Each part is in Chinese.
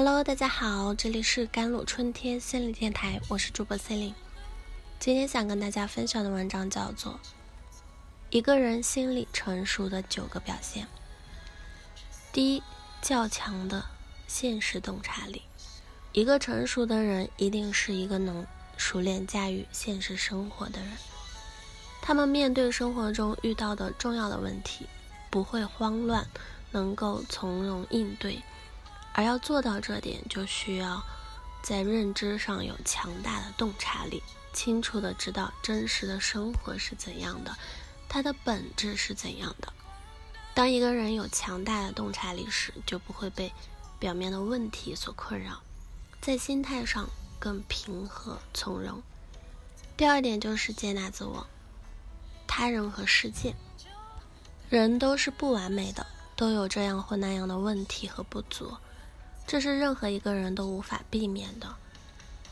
Hello，大家好，这里是甘露春天心理电台，我是主播 c e l i n e 今天想跟大家分享的文章叫做《一个人心理成熟的九个表现》。第一，较强的现实洞察力。一个成熟的人，一定是一个能熟练驾驭现实生活的人。他们面对生活中遇到的重要的问题，不会慌乱，能够从容应对。而要做到这点，就需要在认知上有强大的洞察力，清楚的知道真实的生活是怎样的，它的本质是怎样的。当一个人有强大的洞察力时，就不会被表面的问题所困扰，在心态上更平和从容。第二点就是接纳自我、他人和世界。人都是不完美的，都有这样或那样的问题和不足。这是任何一个人都无法避免的。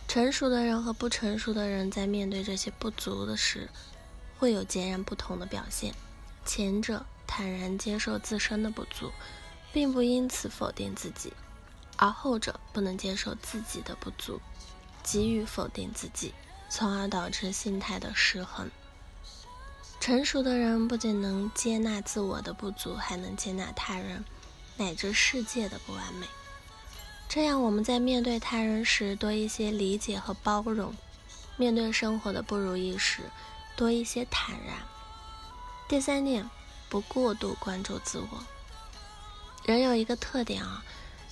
成熟的人和不成熟的人在面对这些不足的时，会有截然不同的表现。前者坦然接受自身的不足，并不因此否定自己；而后者不能接受自己的不足，急于否定自己，从而导致心态的失衡。成熟的人不仅能接纳自我的不足，还能接纳他人乃至世界的不完美。这样，我们在面对他人时多一些理解和包容；面对生活的不如意时，多一些坦然。第三点，不过度关注自我。人有一个特点啊，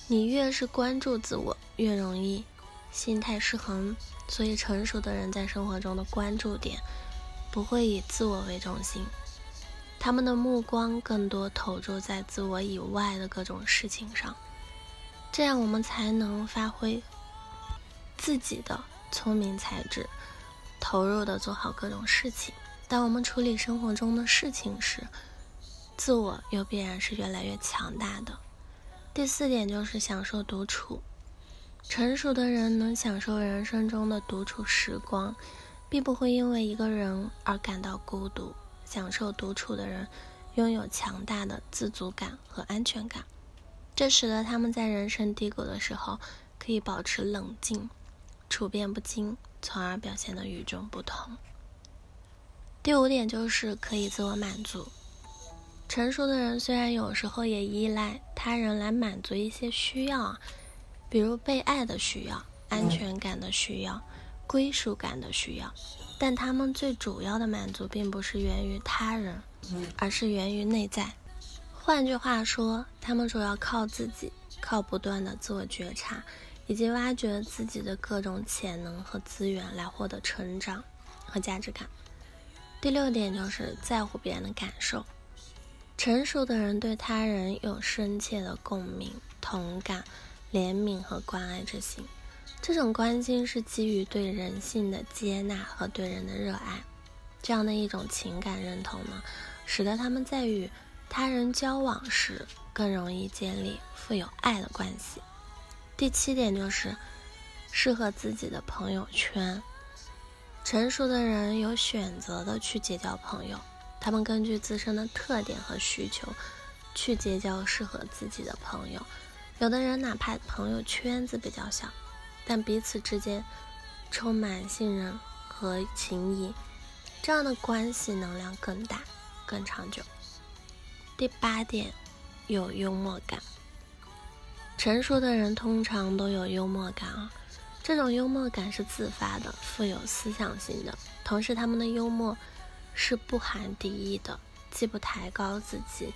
你越是关注自我，越容易心态失衡。所以，成熟的人在生活中的关注点不会以自我为中心，他们的目光更多投注在自我以外的各种事情上。这样我们才能发挥自己的聪明才智，投入的做好各种事情。当我们处理生活中的事情时，自我又必然是越来越强大的。第四点就是享受独处。成熟的人能享受人生中的独处时光，并不会因为一个人而感到孤独。享受独处的人，拥有强大的自足感和安全感。这使得他们在人生低谷的时候可以保持冷静、处变不惊，从而表现得与众不同。第五点就是可以自我满足。成熟的人虽然有时候也依赖他人来满足一些需要，比如被爱的需要、安全感的需要、归属感的需要，但他们最主要的满足并不是源于他人，而是源于内在。换句话说，他们主要靠自己，靠不断的自我觉察，以及挖掘自己的各种潜能和资源来获得成长和价值感。第六点就是在乎别人的感受。成熟的人对他人有深切的共鸣、同感、怜悯和关爱之心。这种关心是基于对人性的接纳和对人的热爱。这样的一种情感认同呢，使得他们在与他人交往时更容易建立富有爱的关系。第七点就是适合自己的朋友圈。成熟的人有选择的去结交朋友，他们根据自身的特点和需求去结交适合自己的朋友。有的人哪怕朋友圈子比较小，但彼此之间充满信任和情谊，这样的关系能量更大、更长久。第八点，有幽默感。成熟的人通常都有幽默感啊，这种幽默感是自发的，富有思想性的。同时，他们的幽默是不含敌意的，既不抬高自己，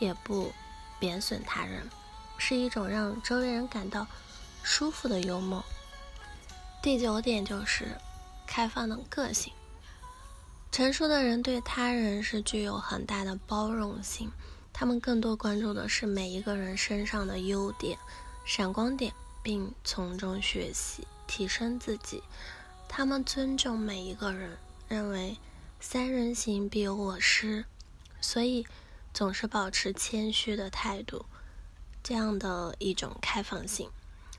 也不贬损他人，是一种让周围人感到舒服的幽默。第九点就是开放的个性。成熟的人对他人是具有很大的包容性，他们更多关注的是每一个人身上的优点、闪光点，并从中学习提升自己。他们尊重每一个人，认为三人行必有我师，所以总是保持谦虚的态度。这样的一种开放性，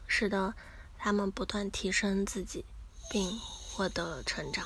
使得他们不断提升自己，并获得成长。